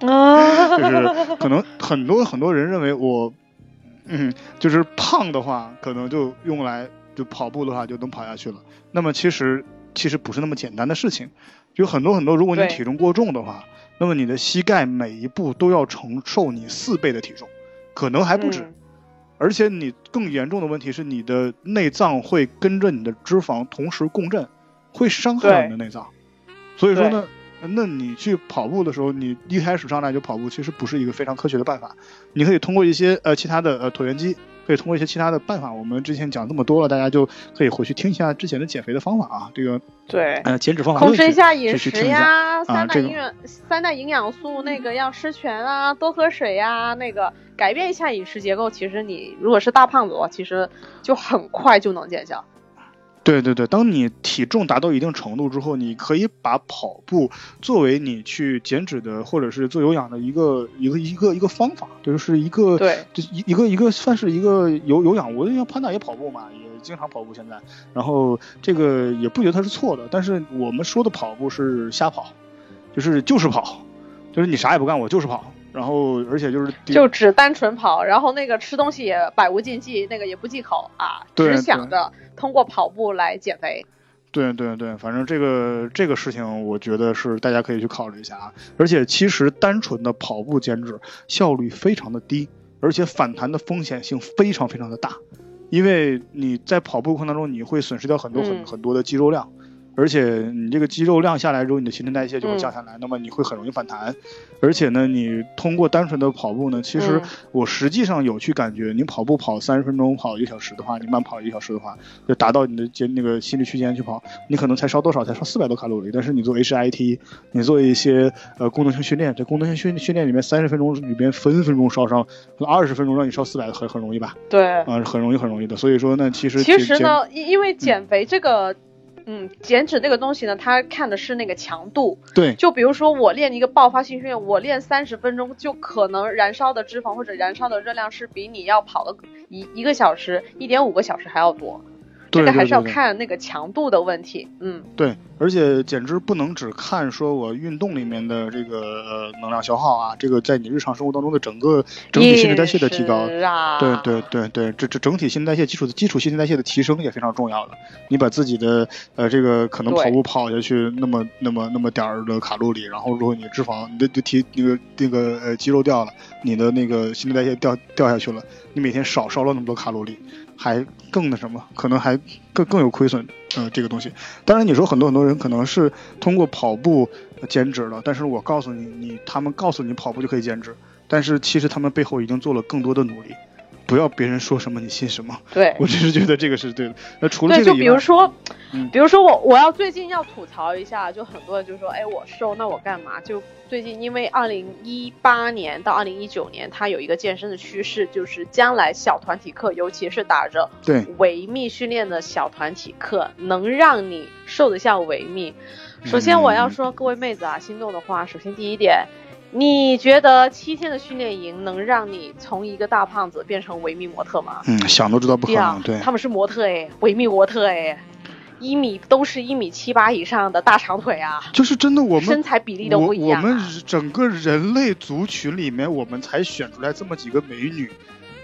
啊，就是可能很多很多人认为我，嗯，就是胖的话，可能就用来就跑步的话就能跑下去了。那么其实其实不是那么简单的事情，有很多很多，如果你体重过重的话，那么你的膝盖每一步都要承受你四倍的体重，可能还不止。嗯而且你更严重的问题是，你的内脏会跟着你的脂肪同时共振，会伤害你的内脏。所以说呢，那你去跑步的时候，你一开始上来就跑步，其实不是一个非常科学的办法。你可以通过一些呃其他的呃椭圆机，可以通过一些其他的办法。我们之前讲这么多了，大家就可以回去听一下之前的减肥的方法啊，这个对。呃减脂方法控制一下饮食。呀，三大这个营养、三大营养素那个要吃全啊，多喝水呀，那个改变一下饮食结构。其实你如果是大胖子的话，其实就很快就能见效。对对对，当你体重达到一定程度之后，你可以把跑步作为你去减脂的或者是做有氧的一个一个一个一个方法，就是一个对，就一一个一个算是一个有有氧。我像潘大也跑步嘛，也经常跑步现在，然后这个也不觉得它是错的，但是我们说的跑步是瞎跑，就是就是跑，就是你啥也不干，我就是跑，然后而且就是就只单纯跑，然后那个吃东西也百无禁忌，那个也不忌口啊，只想着通过跑步来减肥。对对对，反正这个这个事情，我觉得是大家可以去考虑一下啊。而且其实单纯的跑步减脂效率非常的低，而且反弹的风险性非常非常的大，因为你在跑步过程当中，你会损失掉很多很、嗯很多的肌肉量，而且你这个肌肉量下来之后，你的新陈代谢就会嗯降下来，那么你会很容易反弹。而且呢，你通过单纯的跑步呢，其实嗯我实际上有去感觉，你跑步跑三十分钟，跑一个小时的话，你慢跑一个小时的话，就达到你的间那个心率区间去跑，你可能才烧多少？才烧四百多卡路里。但是你做 HIT，你做一些呃功能性训练，这功能性训训练里面三十分钟里边分分钟烧伤，二十分钟让你烧四百，很很容易吧？对。啊、很容易很容易的。所以说呢，其实其实呢，因因为减肥这个，嗯，减脂这个东西呢，它看的是那个强度。对就比如说我练一个爆发性训练，我练三十分钟，就可能燃烧的脂肪或者燃烧的热量是比你要跑的一一个小时、一点五个小时还要多。这对个还是要看那个强度的问题。嗯，对，而且减脂不能只看说我运动里面的这个呃能量消耗啊，这个在你日常生活当中的整个整体新陈代谢的提高。啊，对对对对，这这整体新陈代谢基础的基础新陈代谢的提升也非常重要的。你把自己的呃这个可能跑步跑下去那么那么那么点儿的卡路里，然后如果你脂肪你的就提那个那个呃肌肉掉了，你的那个新陈代谢掉掉下去了，你每天少烧了那么多卡路里，还更那什么，可能还更更有亏损。呃，这个东西，当然你说很多很多人可能是通过跑步呃减脂了，但是我告诉你，你他们告诉你跑步就可以减脂，但是其实他们背后已经做了更多的努力。不要别人说什么你信什么，对我只是觉得这个是对的。那除了对，就这个以外，比如说，嗯比如说我我要最近要吐槽一下，就很多人就说，哎，我瘦，那我干嘛？就最近因为二零一八年到二零一九年，它有一个健身的趋势，就是将来小团体课，尤其是打着对维密训练的小团体课，能让你瘦得像维密。首先我要说，各位妹子啊，心动的话，首先第一点。你觉得七天的训练营能让你从一个大胖子变成维密模特吗？嗯，想都知道不可能。对，他们是模特哎，维密模特哎，一米都是一米七八以上的大长腿啊，就是真的，我们身材比例都不一样、啊。我们整个人类族群里面，我们才选出来这么几个美女，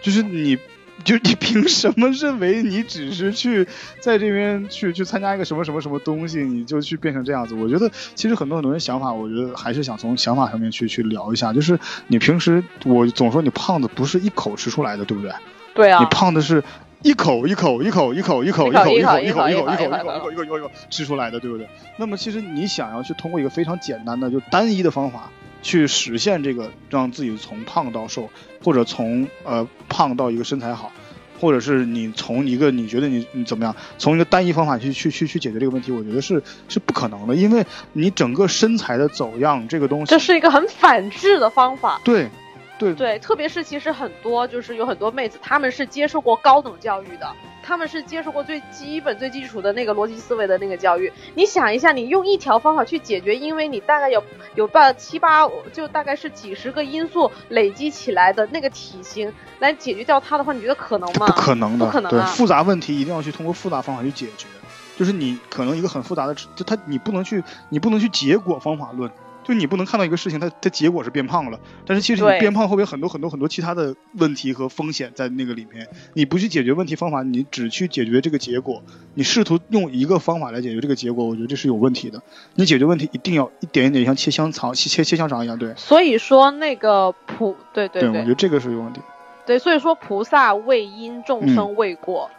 就是你。就你凭什么认为你只是去在这边去去参加一个什么什么什么东西，你就去变成这样子？我觉得其实很多很多人想法，我觉得还是想从想法上面去去聊一下。就是你平时我总说你胖子不是一口吃出来的，对不对？对啊你，胖的是一口一口一口一口一口一口一口一口一口一口一口一口一口一口一口吃出来的，对不对？那么其实你想要去通过一个非常简单的就单一的方法去实现这个，让自己从胖到瘦，或者从呃胖到一个身材好。或者是你从一个你觉得你你怎么样，从一个单一方法去去去去解决这个问题，我觉得是是不可能的，因为你整个身材的走样这个东西，这是一个很反制的方法。对对对，特别是其实很多就是有很多妹子，她们是接受过高等教育的，她们是接受过最基本、最基础的那个逻辑思维的那个教育。你想一下，你用一条方法去解决，因为你大概有有半七八，就大概是几十个因素累积起来的那个体型来解决掉它的话，你觉得可能吗？不可能的，对不可能啊复杂问题一定要去通过复杂方法去解决。就是你可能一个很复杂的，就它你不能去，你不能去结果方法论，就你不能看到一个事情，它它结果是变胖了，但是其实你变胖后面很多很多很多其他的问题和风险在那个里面，你不去解决问题方法，你只去解决这个结果，你试图用一个方法来解决这个结果，我觉得这是有问题的。你解决问题一定要一点一点像切香肠、切切切香肠一样，对所以说那个菩，对对对我觉得这个是有问题。对，所以说菩萨为因，众嗯生为果。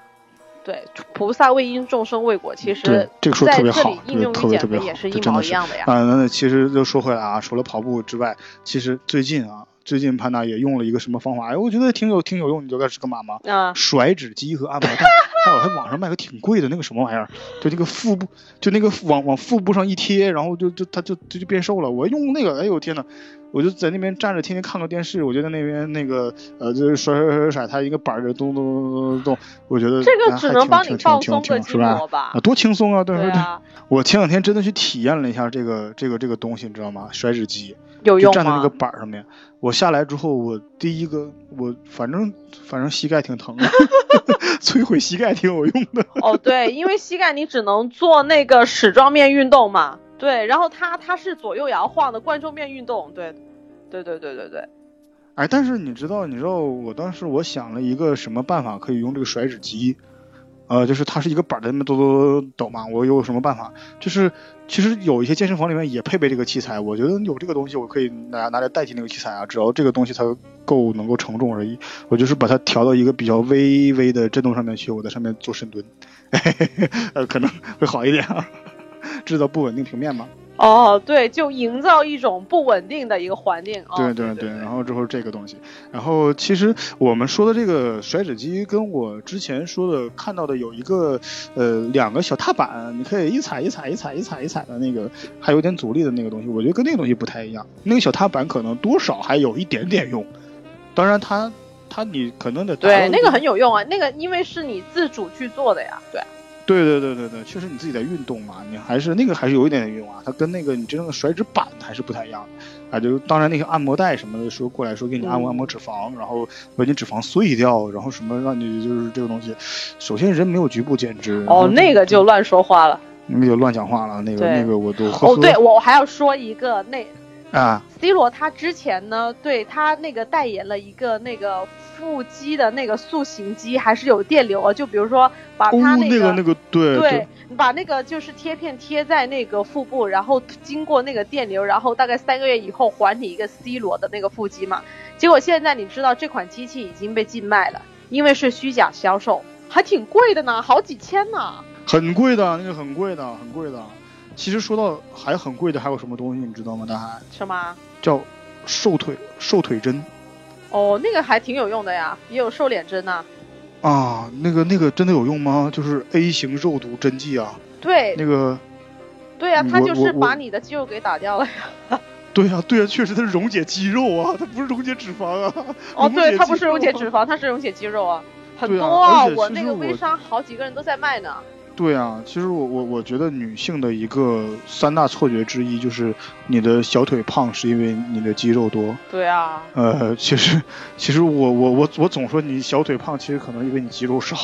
对，菩萨为因，众生为果，其对实这个说特别好这里应用与减特别特别好肥也是一这真的是毛一样的呀。啊，那其实就说回来啊，除了跑步之外，其实最近啊，最近潘达也用了一个什么方法？哎，我觉得挺有挺有用，你知道是干嘛吗？啊，甩脂机和按摩带，还有还网上卖个挺贵的那个什么玩意儿，就那个腹部，就那个往往腹部上一贴，然后就就它就就就变瘦了。我用那个，哎呦天呐，我就在那边站着，天天看个电视，我就在那边那个呃，就是甩甩甩甩，它一个板儿就咚咚咚咚咚咚，我觉得这个只能帮挺挺挺你放松个挺是吧？筋膜吧啊，。多轻松啊！对对对。啊，我前两天真的去体验了一下这个这个这个东西，你知道吗？甩脂机，有用吗站在那个？板儿上面。我下来之后，我第一个我反正反正膝盖挺疼的，摧毁膝盖挺有用的。哦，对，因为膝盖你只能做那个矢状面运动嘛。对，然后它它是左右摇晃的冠状面运动。对，对对对对对。哎，但是你知道，你知道我当时我想了一个什么办法可以用这个甩脂机呃，就是它是一个板儿在那边抖抖抖抖嘛，我有什么办法？就是其实有一些健身房里面也配备这个器材，我觉得有这个东西我可以拿拿来代替那个器材啊，只要这个东西它够能够承重而已。我就是把它调到一个比较微微的震动上面去，我在上面做深蹲，呃，可能会好一点啊，制造不稳定平面嘛。哦，对，就营造一种不稳定的一个环境。哦、对对对，然后之后这个东西，然后其实我们说的这个甩脂机跟我之前说的看到的有一个呃两个小踏板，你可以一踩一踩一踩一踩一踩的那个，还有点阻力的那个东西，我觉得跟那个东西不太一样。那个小踏板可能多少还有一点点用，当然它它你可能得对那个很有用啊，那个因为是你自主去做的呀，对。对对对对对，确实你自己在运动嘛，你还是那个还是有一点点用啊，它跟那个你真正的甩脂板还是不太一样的啊。就当然那些按摩带什么的说过来说给你按摩按摩脂肪，然后把你脂肪碎掉，然后什么让你就是这个东西。首先人没有局部减脂哦，那个就乱说话了，那个就乱讲话了，那个那个我都哦，对我还要说一个那啊，C 罗他之前呢，对他那个代言了一个那个。腹肌的那个塑形机还是有电流啊，就比如说把它那个那个对对，把那个就是贴片贴在那个腹部，然后经过那个电流，然后大概三个月以后还你一个 C 罗的那个腹肌嘛。结果现在你知道这款机器已经被禁卖了，因为是虚假销售，还挺贵的呢，好几千呢。很贵的，那个很贵的，很贵的。其实说到还很贵的，还有什么东西你知道吗？大海？什么？叫瘦腿瘦腿针。哦，那个还挺有用的呀，也有瘦脸针呐。啊，那个那个真的有用吗？就是 A 型肉毒针剂啊。对。那个。对呀，它就是把你的肌肉给打掉了呀。对呀，对呀，确实它是溶解肌肉啊，它不是溶解脂肪啊。哦，对，它不是溶解脂肪，它是溶解肌肉啊，很多啊，我那个微商好几个人都在卖呢。对啊，其实我我我觉得女性的一个三大错觉之一就是你的小腿胖是因为你的肌肉多。对啊。呃，其实其实我我我我总说你小腿胖，其实可能因为你肌肉少。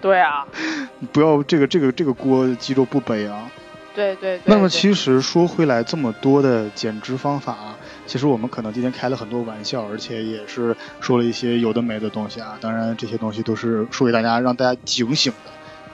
对啊。你 不要这个这个这个锅肌肉不背啊。对对。那么其实说回来，这么多的减脂方法，其实我们可能今天开了很多玩笑，而且也是说了一些有的没的东西啊。当然这些东西都是说给大家，让大家警醒的，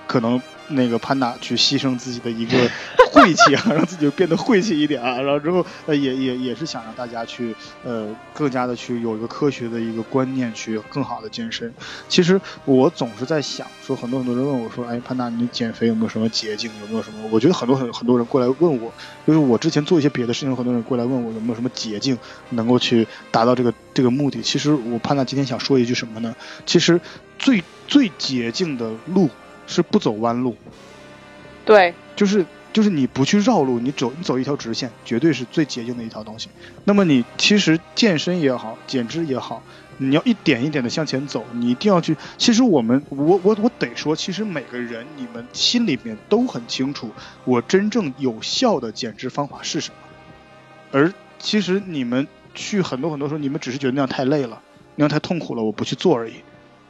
可能。那个潘达去牺牲自己的一个 晦气啊，让自己变得晦气一点啊，然后之后呃也也也是想让大家去呃更加的去有一个科学的一个观念，去更好的健身。其实我总是在想，说很多很多人问我说，哎，潘达你减肥有没有什么捷径？有没有什么？我觉得很多很很多人过来问我，就是我之前做一些别的事情，很多人过来问我有没有什么捷径能够去达到这个这个目的。其实我潘达今天想说一句什么呢？其实最最捷径的路。是不走弯路，对，就是就是你不去绕路，你走你走一条直线，绝对是最捷径的一条东西。那么你其实健身也好，减脂也好，你要一点一点的向前走，你一定要去。其实我们我我我得说，其实每个人你们心里面都很清楚，我真正有效的减脂方法是什么。而其实你们去很多很多时候，你们只是觉得那样太累了，那样太痛苦了，我不去做而已。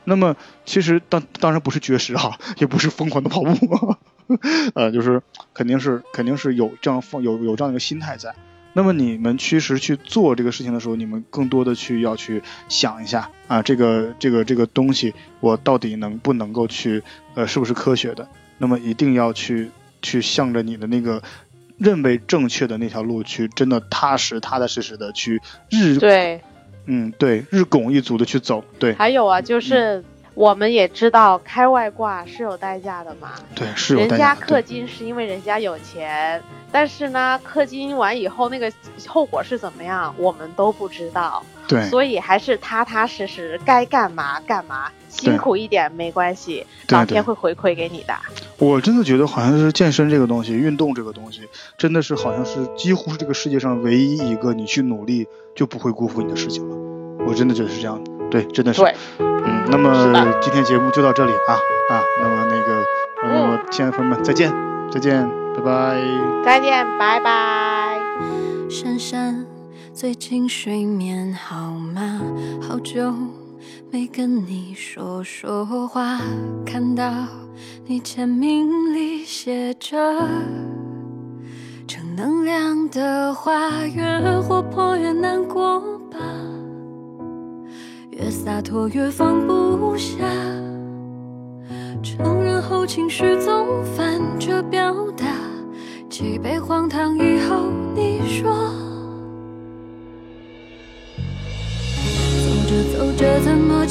那么其实当当然不是绝食哈，也不是疯狂的跑步，呃，就是肯定是肯定是有这样放有有这样一个心态在。那么你们其实去做这个事情的时候，你们更多的去要去想一下啊，这个这个这个东西我到底能不能够去呃是不是科学的？那么一定要去去向着你的那个认为正确的那条路去，真的踏实踏踏实实的去日对。嗯，对，日拱一卒的去走，对。还有啊，就是我们也知道开外挂是有代价的嘛。对，是有代价。人家氪金是因为人家有钱，但是呢，氪金完以后那个后果是怎么样，我们都不知道。对。所以还是踏踏实实，该干嘛干嘛，辛苦一点没关系，老天会回馈给你的。我真的觉得好像是健身这个东西，运动这个东西，真的是好像是几乎是这个世界上唯一一个你去努力。就不会辜负你的事情了，我真的觉得是这样的，对，真的是。对，嗯，那么今天节目就到这里啊啊，那么那个，那么亲爱的朋友们，再见，再见，拜拜。再见，拜拜。珊珊，最近睡眠好吗？好久没跟你说说话，看到你签名里写着。正能量的话，越活泼越难过吧，越洒脱越放不下。承认后情绪总反着表达，几杯荒唐以后，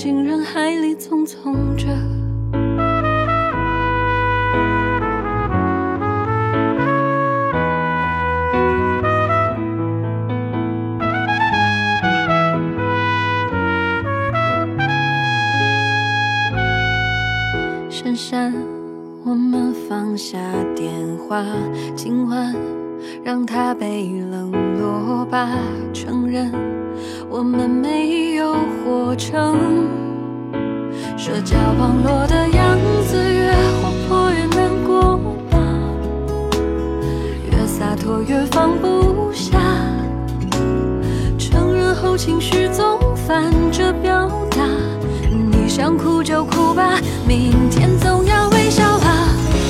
进人海里匆匆着。我们放下电话，今晚让它被冷落吧。承认我们没有活成社交网络的样子，越活泼越难过吧，越洒脱越放不下。承认后情绪总反着表达。你想哭就哭吧，明天总要微笑啊。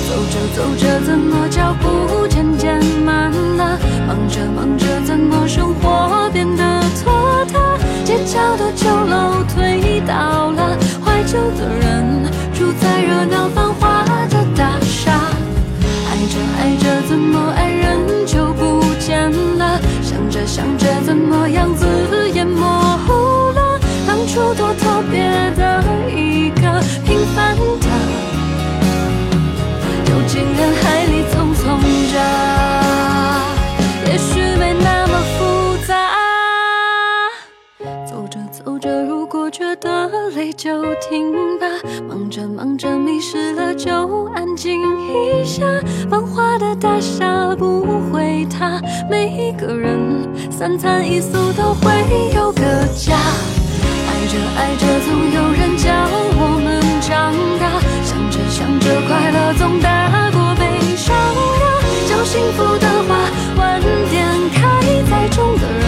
走着走着，怎么脚步渐渐慢了？忙着忙着，怎么生活变得拖他？街角的酒楼推倒了，怀旧的人住在热闹繁华就停吧，忙着忙着迷失了就安静一下。繁华的大厦不会塌，每一个人三餐一宿都会有个家。爱着爱着，总有人教我们长大。想着想着，快乐总大过悲伤呀。讲幸福的话，晚点开，再中的人，